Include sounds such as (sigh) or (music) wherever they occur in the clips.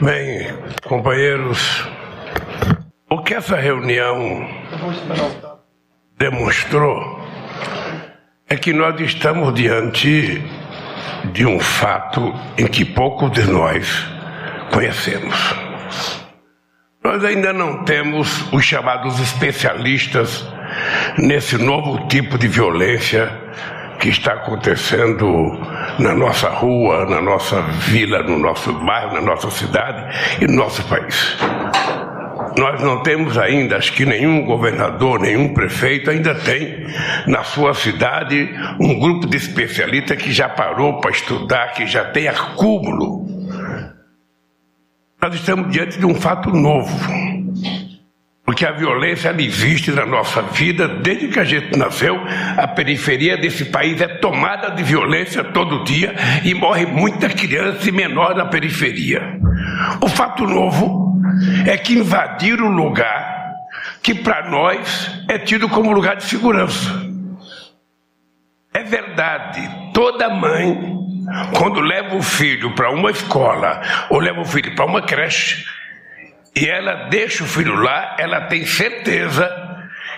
Bem, companheiros, o que essa reunião demonstrou é que nós estamos diante de um fato em que poucos de nós conhecemos. Nós ainda não temos os chamados especialistas nesse novo tipo de violência que está acontecendo na nossa rua, na nossa vila, no nosso bairro, na nossa cidade e no nosso país. Nós não temos ainda, acho que nenhum governador, nenhum prefeito ainda tem na sua cidade um grupo de especialistas que já parou para estudar, que já tem acúmulo. Nós estamos diante de um fato novo. Porque a violência ela existe na nossa vida desde que a gente nasceu. A periferia desse país é tomada de violência todo dia e morre muita criança e menor na periferia. O fato novo é que invadiram o lugar que para nós é tido como lugar de segurança. É verdade, toda mãe, quando leva o filho para uma escola ou leva o filho para uma creche, e ela deixa o filho lá, ela tem certeza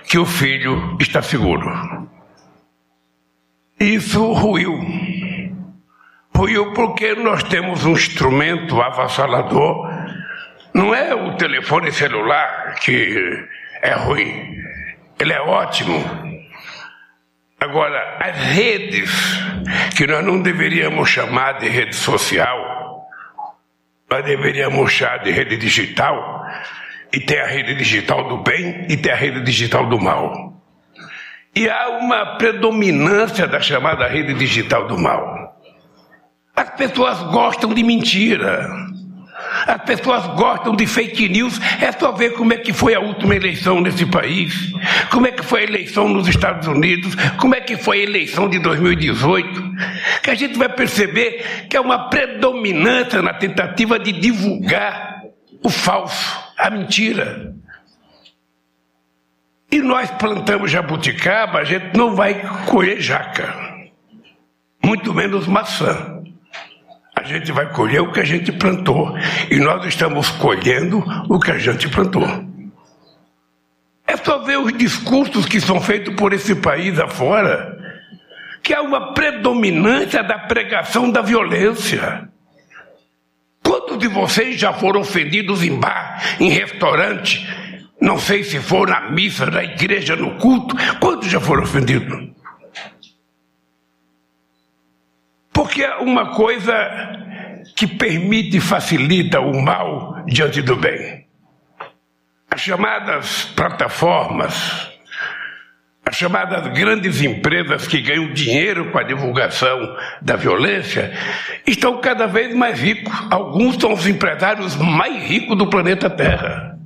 que o filho está seguro. Isso ruiu. Ruiu porque nós temos um instrumento avassalador. Não é o telefone celular que é ruim, ele é ótimo. Agora, as redes, que nós não deveríamos chamar de rede social, nós deveríamos chamar de rede digital, e tem a rede digital do bem e tem a rede digital do mal. E há uma predominância da chamada rede digital do mal. As pessoas gostam de mentira. As pessoas gostam de fake news. É só ver como é que foi a última eleição nesse país, como é que foi a eleição nos Estados Unidos, como é que foi a eleição de 2018, que a gente vai perceber que é uma predominância na tentativa de divulgar o falso, a mentira. E nós plantamos jabuticaba, a gente não vai colher jaca, muito menos maçã a gente vai colher o que a gente plantou. E nós estamos colhendo o que a gente plantou. É só ver os discursos que são feitos por esse país afora, que há uma predominância da pregação da violência. Quantos de vocês já foram ofendidos em bar, em restaurante? Não sei se for na missa, na igreja, no culto. Quantos já foram ofendidos? Porque é uma coisa que permite e facilita o mal diante do bem. As chamadas plataformas, as chamadas grandes empresas que ganham dinheiro com a divulgação da violência, estão cada vez mais ricos. Alguns são os empresários mais ricos do planeta Terra.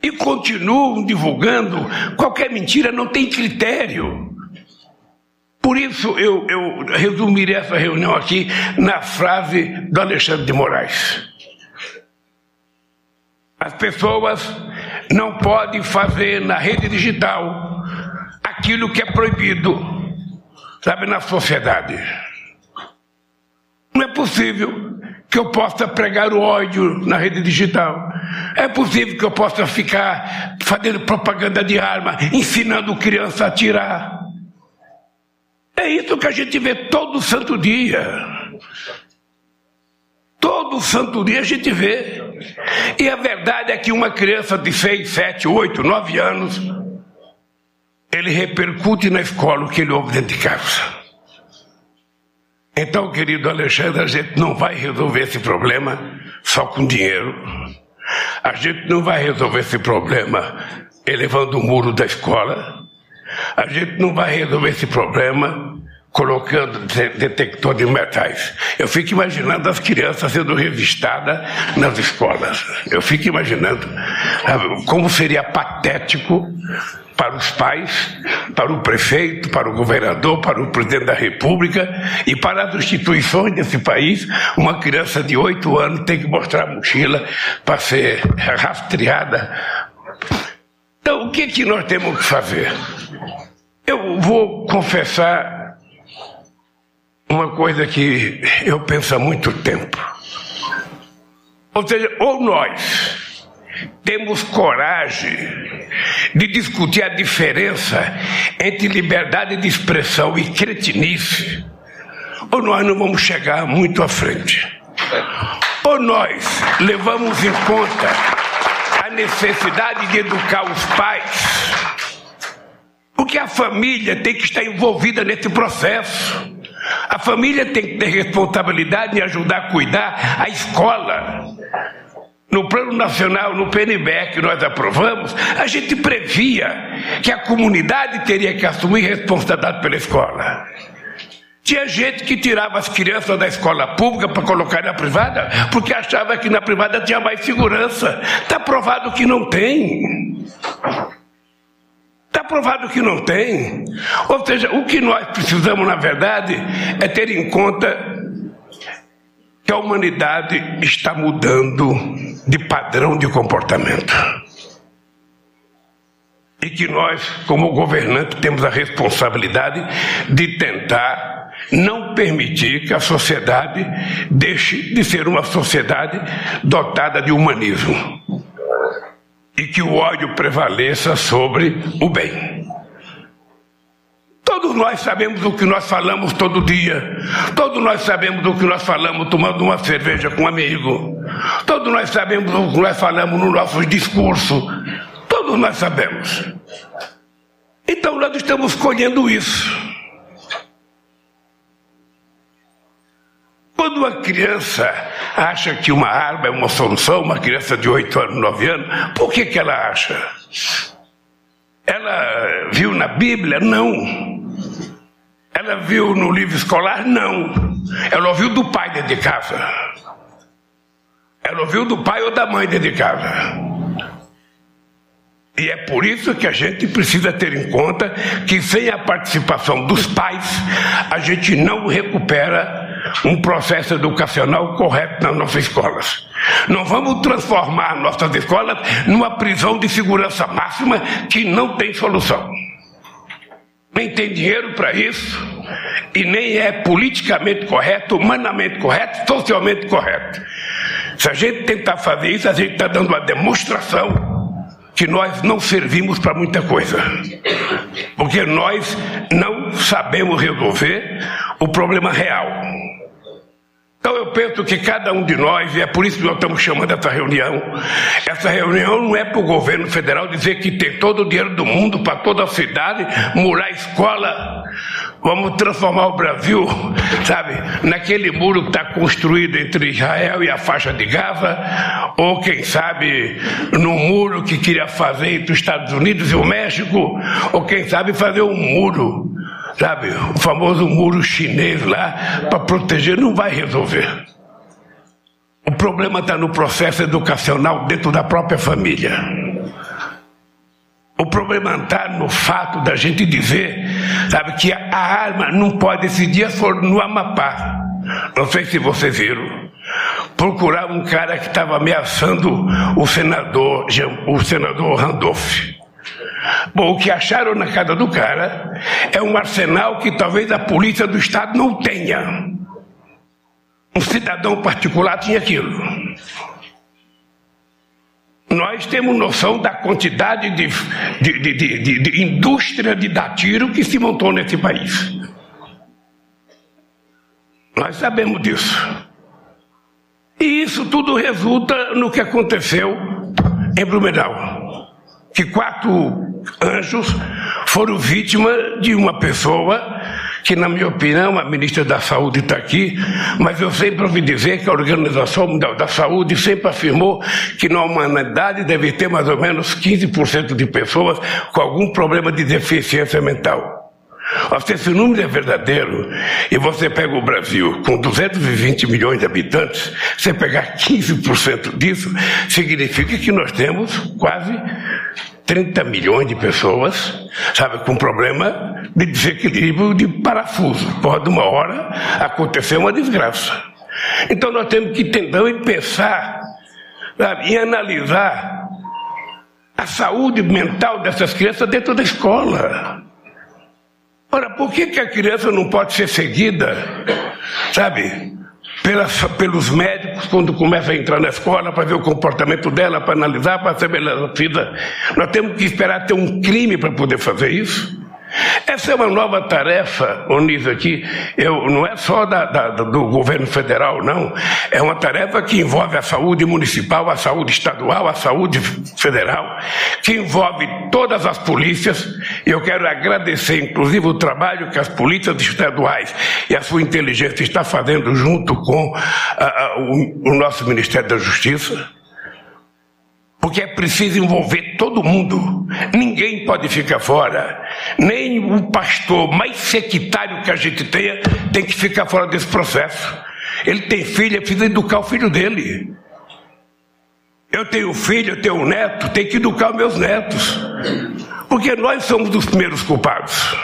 E continuam divulgando qualquer mentira, não tem critério. Por isso, eu, eu resumirei essa reunião aqui na frase do Alexandre de Moraes. As pessoas não podem fazer na rede digital aquilo que é proibido, sabe, na sociedade. Não é possível que eu possa pregar o ódio na rede digital. É possível que eu possa ficar fazendo propaganda de arma, ensinando criança a atirar. É isso que a gente vê todo santo dia. Todo santo dia a gente vê. E a verdade é que uma criança de 6, 7, 8, 9 anos, ele repercute na escola o que ele ouve dentro de casa. Então, querido Alexandre, a gente não vai resolver esse problema só com dinheiro. A gente não vai resolver esse problema elevando o muro da escola. A gente não vai resolver esse problema colocando detector de metais. Eu fico imaginando as crianças sendo revistadas nas escolas. Eu fico imaginando como seria patético para os pais, para o prefeito, para o governador, para o presidente da República e para as instituições desse país, uma criança de oito anos tem que mostrar a mochila para ser rastreada. Então, o que, que nós temos que fazer? Eu vou confessar uma coisa que eu penso há muito tempo. Ou seja, ou nós temos coragem de discutir a diferença entre liberdade de expressão e cretinice, ou nós não vamos chegar muito à frente. Ou nós levamos em conta a necessidade de educar os pais, porque a família tem que estar envolvida nesse processo. A família tem que ter responsabilidade em ajudar a cuidar a escola. No Plano Nacional, no PNB que nós aprovamos, a gente previa que a comunidade teria que assumir responsabilidade pela escola. Tinha gente que tirava as crianças da escola pública para colocar na privada, porque achava que na privada tinha mais segurança. Está provado que não tem. Está provado que não tem. Ou seja, o que nós precisamos, na verdade, é ter em conta que a humanidade está mudando de padrão de comportamento. E que nós, como governantes, temos a responsabilidade de tentar não permitir que a sociedade deixe de ser uma sociedade dotada de humanismo e que o ódio prevaleça sobre o bem. Todos nós sabemos o que nós falamos todo dia. Todos nós sabemos o que nós falamos tomando uma cerveja com um amigo. Todos nós sabemos o que nós falamos no nosso discurso. Todos nós sabemos. Então nós estamos colhendo isso. Quando uma criança acha que uma arma é uma solução, uma criança de 8 anos, 9 anos, por que, que ela acha? Ela viu na Bíblia? Não. Ela viu no livro escolar? Não. Ela ouviu do pai dentro de casa. Ela ouviu do pai ou da mãe dentro de casa. E é por isso que a gente precisa ter em conta que sem a participação dos pais, a gente não recupera um processo educacional correto nas nossas escolas. Não vamos transformar nossas escolas numa prisão de segurança máxima que não tem solução nem tem dinheiro para isso, e nem é politicamente correto, humanamente correto, socialmente correto. Se a gente tentar fazer isso, a gente está dando uma demonstração que nós não servimos para muita coisa. Porque nós não sabemos resolver o problema real. Então eu penso que cada um de nós, e é por isso que nós estamos chamando essa reunião, essa reunião não é para o governo federal dizer que tem todo o dinheiro do mundo para toda a cidade, murar escola, vamos transformar o Brasil, sabe, naquele muro que está construído entre Israel e a faixa de Gaza, ou quem sabe no muro que queria fazer entre os Estados Unidos e o México, ou quem sabe fazer um muro sabe, o famoso muro chinês lá, para proteger, não vai resolver. O problema está no processo educacional dentro da própria família. O problema está no fato da gente dizer, sabe, que a arma não pode. Esse dia for no Amapá. Não sei se vocês viram. Procurar um cara que estava ameaçando o senador, o senador Randolph. Bom, o que acharam na casa do cara é um arsenal que talvez a polícia do Estado não tenha. Um cidadão particular tinha aquilo. Nós temos noção da quantidade de, de, de, de, indústria de dar tiro que se montou nesse país. Nós sabemos disso. E isso tudo resulta no que aconteceu em Blumenau. Que quatro anjos foram vítima de uma pessoa que, na minha opinião, a ministra da Saúde está aqui, mas eu sempre ouvi dizer que a Organização Mundial da Saúde sempre afirmou que na humanidade deve ter mais ou menos 15% de pessoas com algum problema de deficiência mental. Se esse número é verdadeiro e você pega o Brasil com 220 milhões de habitantes, você pegar 15% disso, significa que nós temos quase 30 milhões de pessoas, sabe, com problema de desequilíbrio de parafuso. Pode uma hora acontecer uma desgraça. Então nós temos que tentar e pensar sabe, e analisar a saúde mental dessas crianças dentro da escola. Ora, por que, que a criança não pode ser seguida, sabe, pelas, pelos médicos quando começa a entrar na escola para ver o comportamento dela, para analisar, para saber a vida. Nós temos que esperar ter um crime para poder fazer isso. Essa é uma nova tarefa, Onísio, aqui, eu, não é só da, da, do governo federal, não. É uma tarefa que envolve a saúde municipal, a saúde estadual, a saúde federal, que envolve todas as polícias. Eu quero agradecer, inclusive, o trabalho que as polícias estaduais e a sua inteligência está fazendo junto com o, o nosso Ministério da Justiça porque é preciso envolver todo mundo. Ninguém pode ficar fora. Nem o pastor mais sectário que a gente tenha tem que ficar fora desse processo. Ele tem filho, é preciso educar o filho dele. Eu tenho filho, eu tenho neto, tenho que educar meus netos. Porque nós somos os primeiros culpados.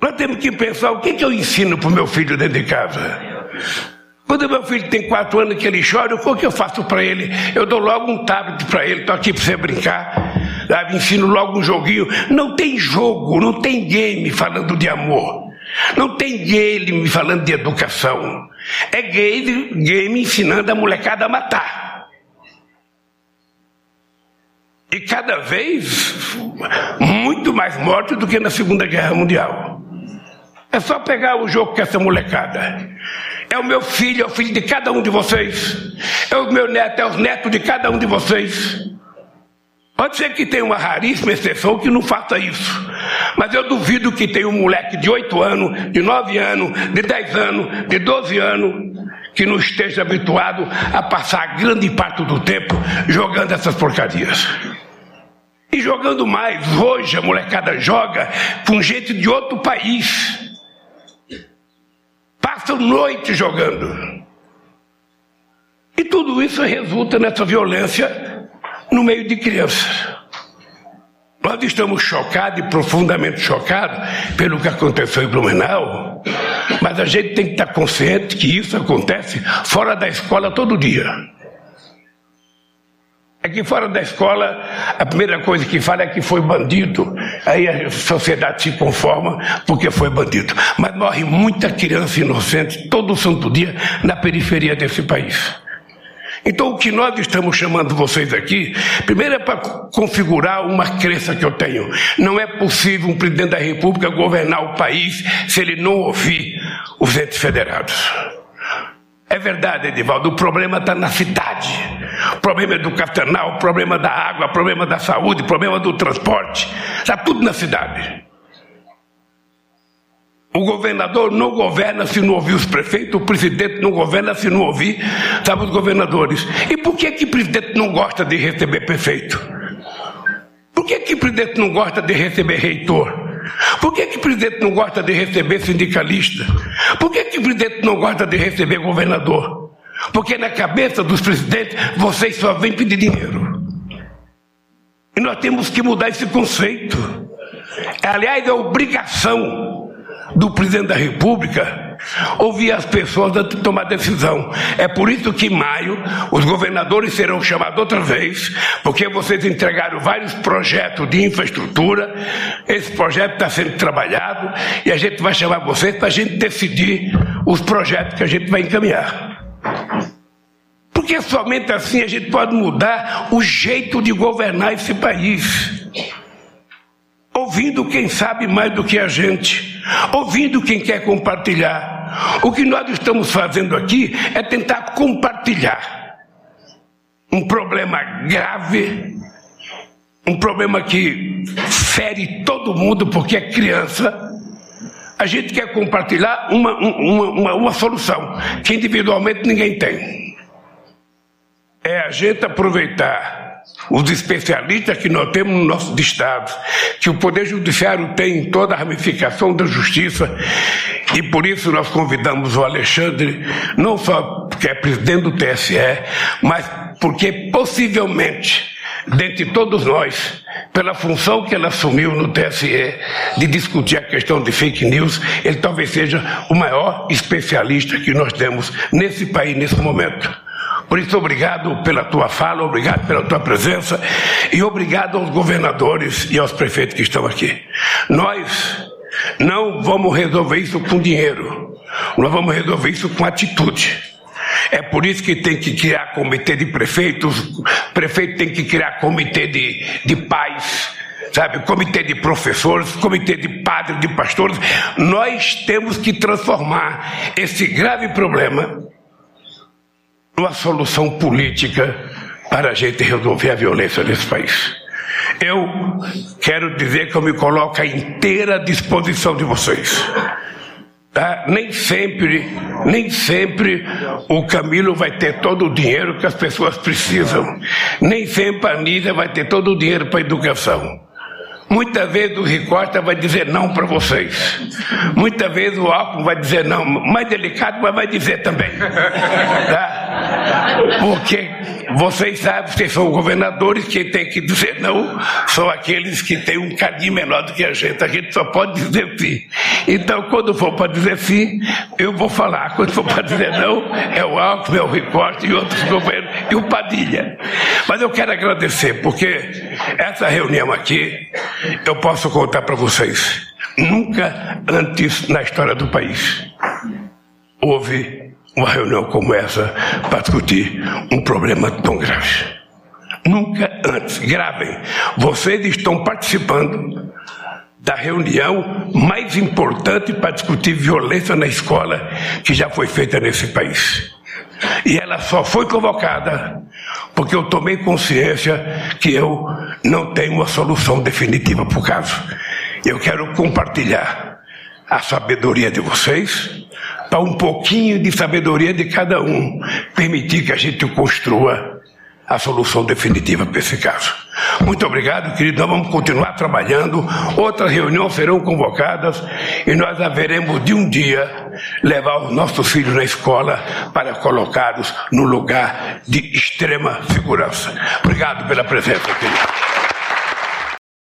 Nós temos que pensar o que, que eu ensino para o meu filho dentro de casa. Quando meu filho tem quatro anos que ele chora, o que eu faço para ele? Eu dou logo um tablet para ele, estou aqui para você brincar. Sabe? Ensino logo um joguinho. Não tem jogo, não tem game falando de amor. Não tem game falando de educação. É game, game ensinando a molecada a matar. E cada vez muito mais morte do que na Segunda Guerra Mundial. É só pegar o jogo com essa molecada. É o meu filho, é o filho de cada um de vocês. É o meu neto, é o neto de cada um de vocês. Pode ser que tenha uma raríssima exceção que não faça isso. Mas eu duvido que tenha um moleque de 8 anos, de 9 anos, de 10 anos, de 12 anos, que não esteja habituado a passar grande parte do tempo jogando essas porcarias. E jogando mais, hoje a molecada joga com gente de outro país passam noite jogando. E tudo isso resulta nessa violência no meio de crianças. Nós estamos chocados e profundamente chocados pelo que aconteceu em Blumenau, mas a gente tem que estar consciente que isso acontece fora da escola todo dia. Aqui fora da escola, a primeira coisa que fala é que foi bandido. Aí a sociedade se conforma porque foi bandido. Mas morre muita criança inocente todo santo dia na periferia desse país. Então, o que nós estamos chamando vocês aqui, primeiro é para configurar uma crença que eu tenho. Não é possível um presidente da República governar o país se ele não ouvir os entes federados. É verdade, Edivaldo, o problema está na cidade. O problema educacional, o problema da água, o problema da saúde, o problema do transporte. Está tudo na cidade. O governador não governa se não ouvir os prefeitos, o presidente não governa se não ouvir, sabe, os governadores. E por que que o presidente não gosta de receber prefeito? Por que que o presidente não gosta de receber reitor? Por que, que o presidente não gosta de receber sindicalista? Por que, que o presidente não gosta de receber governador? Porque na cabeça dos presidentes vocês só vêm pedir dinheiro. E nós temos que mudar esse conceito. Aliás, é obrigação do presidente da República ouvir as pessoas antes de tomar decisão. É por isso que em maio os governadores serão chamados outra vez, porque vocês entregaram vários projetos de infraestrutura. Esse projeto está sendo trabalhado e a gente vai chamar vocês para a gente decidir os projetos que a gente vai encaminhar. Porque somente assim a gente pode mudar o jeito de governar esse país ouvindo quem sabe mais do que a gente, ouvindo quem quer compartilhar. O que nós estamos fazendo aqui é tentar compartilhar um problema grave, um problema que fere todo mundo porque é criança. A gente quer compartilhar uma, uma, uma, uma solução que individualmente ninguém tem. É a gente aproveitar os especialistas que nós temos no nosso Estado, que o Poder Judiciário tem em toda a ramificação da justiça, e por isso nós convidamos o Alexandre, não só porque é presidente do TSE, mas porque possivelmente, dentre todos nós, pela função que ele assumiu no TSE de discutir a questão de fake news, ele talvez seja o maior especialista que nós temos nesse país nesse momento. Por isso, obrigado pela tua fala, obrigado pela tua presença e obrigado aos governadores e aos prefeitos que estão aqui. Nós não vamos resolver isso com dinheiro. Nós vamos resolver isso com atitude. É por isso que tem que criar comitê de prefeitos, prefeito tem que criar comitê de, de pais, sabe, comitê de professores, comitê de padres, de pastores. Nós temos que transformar esse grave problema numa solução política para a gente resolver a violência nesse país. Eu quero dizer que eu me coloco à inteira disposição de vocês. Tá? Nem sempre, nem sempre o Camilo vai ter todo o dinheiro que as pessoas precisam. Nem sempre a Anísia vai ter todo o dinheiro para a educação. Muitas vezes o Ricosta vai dizer não para vocês. Muitas vezes o Alckmin vai dizer não. Mais delicado, mas vai dizer também. (laughs) Tá? Porque vocês sabem, vocês são governadores, quem tem que dizer não são aqueles que têm um cadinho menor do que a gente. A gente só pode dizer sim. Então, quando for para dizer sim, eu vou falar. Quando for para dizer não, é o Alckmin, é o Ricosta e outros governos, e o Padilha. Mas eu quero agradecer, porque essa reunião aqui, eu posso contar para vocês, nunca antes na história do país houve uma reunião como essa para discutir um problema tão grave. Nunca antes. Gravem. Vocês estão participando da reunião mais importante para discutir violência na escola que já foi feita nesse país. E ela só foi convocada porque eu tomei consciência que eu não tenho uma solução definitiva para o caso. Eu quero compartilhar a sabedoria de vocês, para um pouquinho de sabedoria de cada um, permitir que a gente construa a solução definitiva para esse caso. Muito obrigado, querido. Nós vamos continuar trabalhando. Outras reuniões serão convocadas e nós haveremos de um dia levar os nossos filhos na escola para colocá-los no lugar de extrema segurança. Obrigado pela presença, querido.